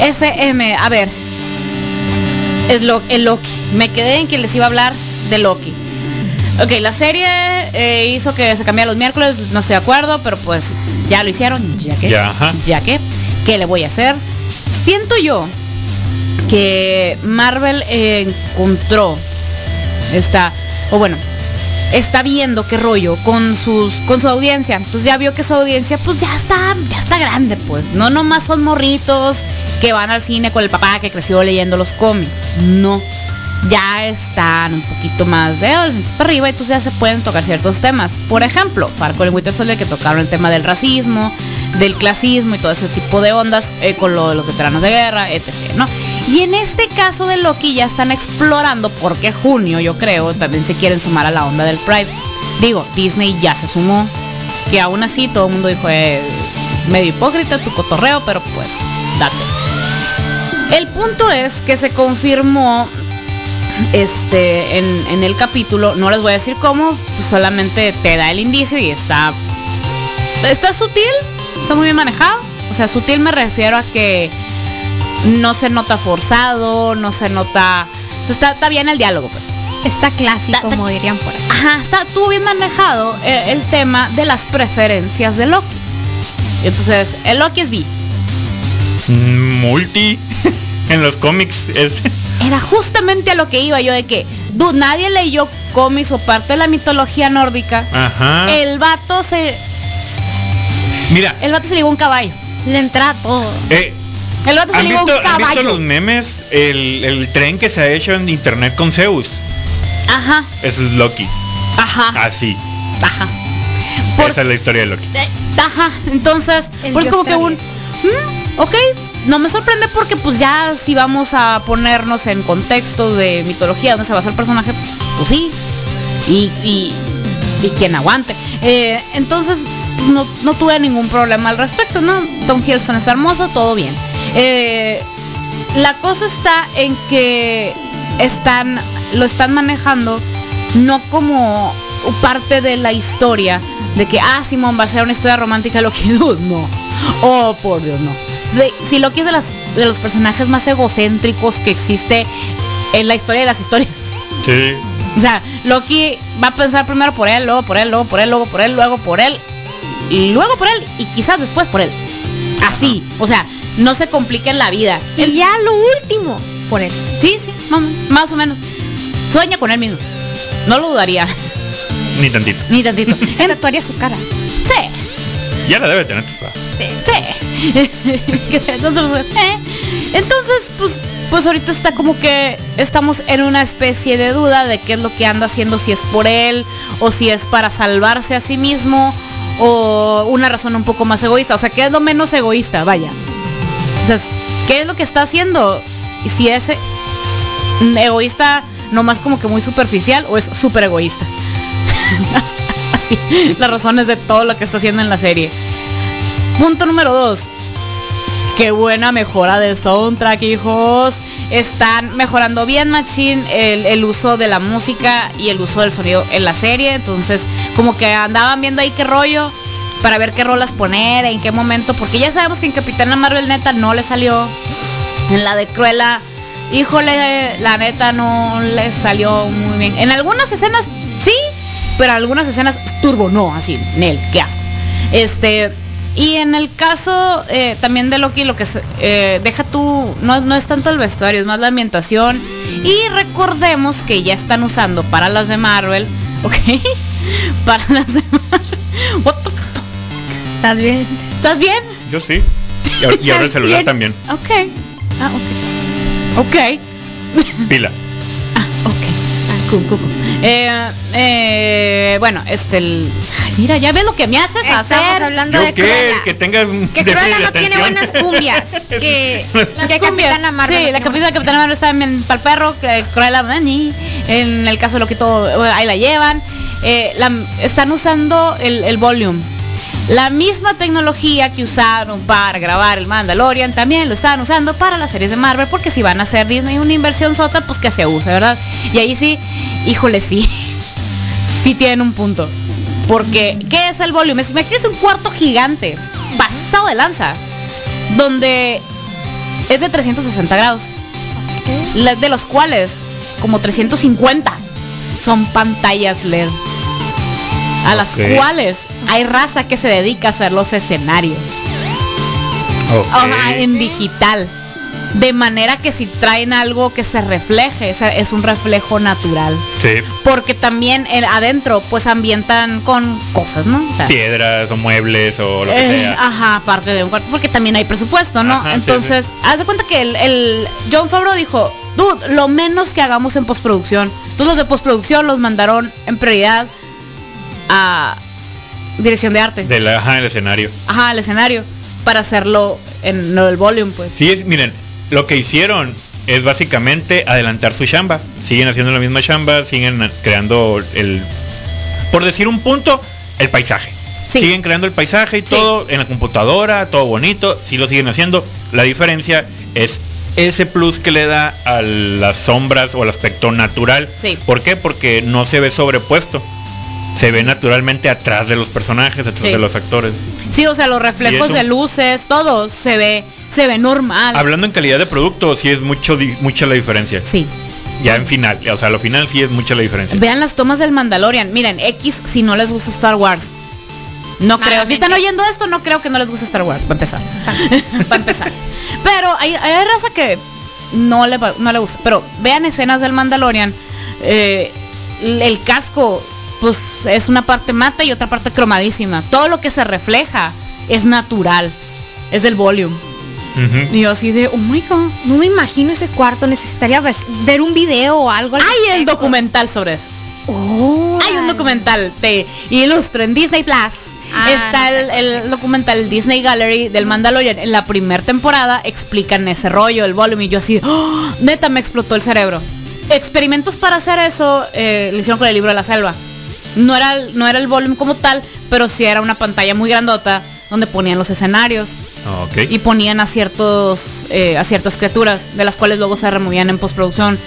FM. A ver, es lo, el Loki. Me quedé en que les iba a hablar de Loki. Ok, la serie eh, hizo que se cambiara los miércoles, no estoy de acuerdo, pero pues ya lo hicieron, ya que, Ya, ya que, ¿qué le voy a hacer? Siento yo que Marvel eh, encontró está o bueno está viendo qué rollo con sus con su audiencia. Entonces ya vio que su audiencia pues ya está ya está grande pues. No nomás son morritos que van al cine con el papá que creció leyendo los cómics. No. Ya están un poquito más de para arriba entonces ya se pueden tocar ciertos temas. Por ejemplo Falcon y Winter Soldier que tocaron el tema del racismo del clasismo y todo ese tipo de ondas eh, con lo de los veteranos de guerra etc no y en este caso de Loki ya están explorando, porque junio yo creo, también se quieren sumar a la onda del Pride. Digo, Disney ya se sumó, que aún así todo el mundo dijo, eh, medio hipócrita tu cotorreo, pero pues, date. El punto es que se confirmó este en, en el capítulo, no les voy a decir cómo, solamente te da el indicio y está está sutil, está muy bien manejado. O sea, sutil me refiero a que no se nota forzado, no se nota. o sea, está, está bien el diálogo, pues. Está clásico, Está- como dirían por ahí. Ajá, está estuvo bien manejado eh, el tema de las preferencias de Loki. Entonces, el Loki es bi. Multi *laughs* en los cómics es *laughs* Era justamente a lo que iba yo de que, dude, nadie leyó cómics o parte de la mitología nórdica. ajá. El vato se. Mira, El vato se ligó un caballo. Le entra todo. eh, El vato se ¿han ligó visto, un han visto caballo. los memes? El, el tren que se ha hecho en internet con Zeus. Ajá, Eso es Loki. ajá, Así. ajá. Por- Esa es la historia de Loki. Eh, Ajá, entonces, El pues dios como que un. "Mm, ok, no me sorprende porque pues ya si vamos a ponernos en contexto de mitología donde se basa el personaje, pues sí, y, y, y quien aguante. Eh, entonces, no, no tuve ningún problema al respecto, ¿no? Tom Hiddleston está hermoso, todo bien. Eh, la cosa está en que están lo están manejando no como parte de la historia de que ah Simón va a ser una historia romántica Loki Dude, *laughs* no. Oh por Dios no. Si, si Loki es de las de los personajes más egocéntricos que existe en la historia de las historias. Sí. o sea Loki va a pensar primero por él luego por él luego por él luego por él luego por él y luego por él y quizás después por él. Así o sea no se compliquen la vida Y ya lo último, por él. Sí, sí, más, más o menos. Sueña con él mismo. No lo dudaría, Ni tantito. ni tantito. *laughs* Se tatuaría su cara. Sí, Ya la debe tener. tatuada. sí. *laughs* Que Entonces, eh. Entonces, pues, pues ahorita está como que estamos en una especie de duda de qué es lo que anda haciendo, si es por él o si es para salvarse a sí mismo o una razón un poco más egoísta. O sea, ¿qué es lo menos egoísta? Vaya. Sea, ¿qué es lo que está haciendo? Si es egoísta nomás como que muy superficial o es súper egoísta. *laughs* Las razones de todo lo que está haciendo en la serie. Punto número dos. Qué buena mejora del soundtrack, hijos. Están mejorando bien, Machine, el, el uso de la música y el uso del sonido en la serie. Entonces, como que andaban viendo ahí qué rollo para ver qué rolas poner, en qué momento. Porque ya sabemos que en Capitana Marvel neta no le salió. En la de Cruella, híjole, la neta no le salió muy bien. En algunas escenas sí, pero algunas escenas turbo no, así, Nel, qué asco. Este, y en el caso eh, también de Loki, lo que eh, deja tú, no, no es tanto el vestuario, es más la ambientación. Y recordemos que ya están usando para las de Marvel, *laughs* ¿ok? Para las de Marvel. *laughs* What the? ¿Estás bien? ¿Estás bien? Yo sí. Y ahora, y ahora el *laughs* celular Bien. también. Ok. Ah, ok. Ok. *laughs* Pila. Ah, ok. Ah, cool, cool. Eh, eh, bueno, este, el... Ay, mira, ya ves lo que me haces Estamos hacer. hablando ¿Yo de qué? Cruella. Que tenga un Que déficit Cruella de no tiene atención. buenas cumbias. *laughs* Que, Las que cumbias. Capitana Marvel. Sí, no la tiene capitana Capitana Marvel está bien para el perro, que Cruella Dani. En el caso de Loquito, ahí la llevan. Eh, la- están usando el, el volume. La misma tecnología que usaron para grabar el Mandalorian también lo estaban usando para las series de Marvel porque si van a hacer Disney una inversión sota, pues que se use, ¿verdad? Y ahí sí, híjole, sí. *laughs* Sí tienen un punto. Porque, ¿qué es el volumen? Imagínense un cuarto gigante, pasado de lanza. Donde es de 360 grados. De los cuales, como 350 son pantallas LED. A las cuales hay raza que se dedica a hacer los escenarios. Ok. O sea, en digital. De manera que si traen algo que se refleje, es un reflejo natural. Sí, Porque también eh, adentro pues ambientan con cosas, ¿no? O sea, piedras o muebles o lo que eh, sea. ajá, aparte de un cuarto, porque también hay presupuesto, ¿no? Ajá, sí, Entonces, haz de cuenta que el, el John Favreau dijo, dude, lo menos que hagamos en postproducción. Entonces los de postproducción los mandaron en prioridad a dirección de arte. Del ajá, el escenario. Ajá, al escenario. Para hacerlo en lo del volume, pues. Sí, es- miren, lo que hicieron es básicamente adelantar su chamba. Siguen haciendo la misma chamba, siguen creando el, por decir un punto, el paisaje. Sí. Siguen creando el paisaje y todo en la computadora, todo bonito, sí lo siguen haciendo. La diferencia es ese plus que le da a las sombras o al aspecto natural. Sí. ¿Por qué? Porque no se ve sobrepuesto. Se ve naturalmente atrás de los personajes, atrás Sí. de los actores. Sí, o sea, los reflejos de luces, todo se ve, se ve normal. Hablando en calidad de producto, sí es mucho di- mucha la diferencia. Sí. Ya en final, o sea, lo final sí es mucha la diferencia. Vean las tomas del Mandalorian. Miren, X si no les gusta Star Wars. No creo. Si están oyendo esto, no creo que no les guste Star Wars. Para empezar. *laughs* Para empezar. Pero hay, hay raza que no le, va- no le gusta. Pero vean escenas del Mandalorian. eh, el casco, pues es una parte mata y otra parte cromadísima. Todo lo que se refleja es natural. Es del volume. Ujú. Y yo así de, oh my god. No me imagino ese cuarto. Necesitaría ves- ver un video o algo. al Hay el documental sobre eso. Oh, Hay un documental, te ilustro en Disney Plus. Ah, Está el, el documental Disney Gallery del Mandalorian. En la primera temporada explican ese rollo, el volumen. Y yo así, ¡oh! neta, me explotó el cerebro. Experimentos para hacer eso eh, le hicieron con el libro de la selva. No era, el- no era el volumen como tal, pero sí era una pantalla muy grandota donde ponían los escenarios Ok. y ponían a ciertos eh, a ciertas criaturas de las cuales luego se removían en postproducción.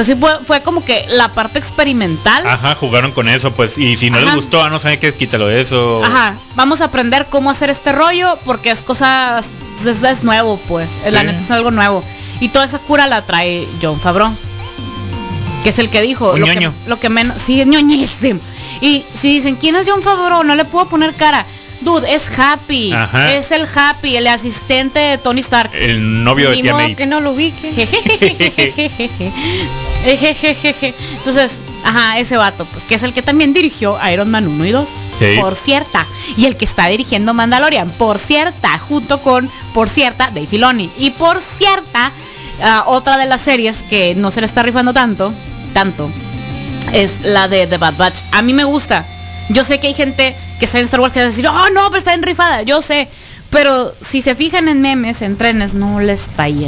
Sí fue, fue como que la parte experimental. Ajá, jugaron con eso, pues. Y si no Ajá. les gustó, ah, no saben qué, quítalo de eso. Ajá, vamos a aprender cómo hacer este rollo porque es cosa, es, es nuevo pues, la Sí. neta es algo nuevo. Y toda esa cura la trae John Favreau, que es el que dijo, lo que, lo que menos, sí, es ñoñísimo. Y si dicen, ¿quién es John Favreau? No le puedo poner cara. Dude, es Happy, Ajá. es el Happy, el asistente de Tony Stark. El novio de Ni tía modo May. que no lo ubique. *laughs* *laughs* Entonces, ajá, ese vato, pues que es el que también dirigió Iron Man 1 y 2. Sí. Por cierta. Y el que está dirigiendo Mandalorian, por cierta, junto con, por cierta, Dave Filoni. Y por cierta, ah, otra de las series que no se le está rifando tanto, tanto, es la de The Bad Batch. A mí me gusta. Yo sé que hay gente que está en Star Wars que va a decir, oh no, pero está en rifada. Yo sé. Pero si se fijan en memes, en trenes, no le está.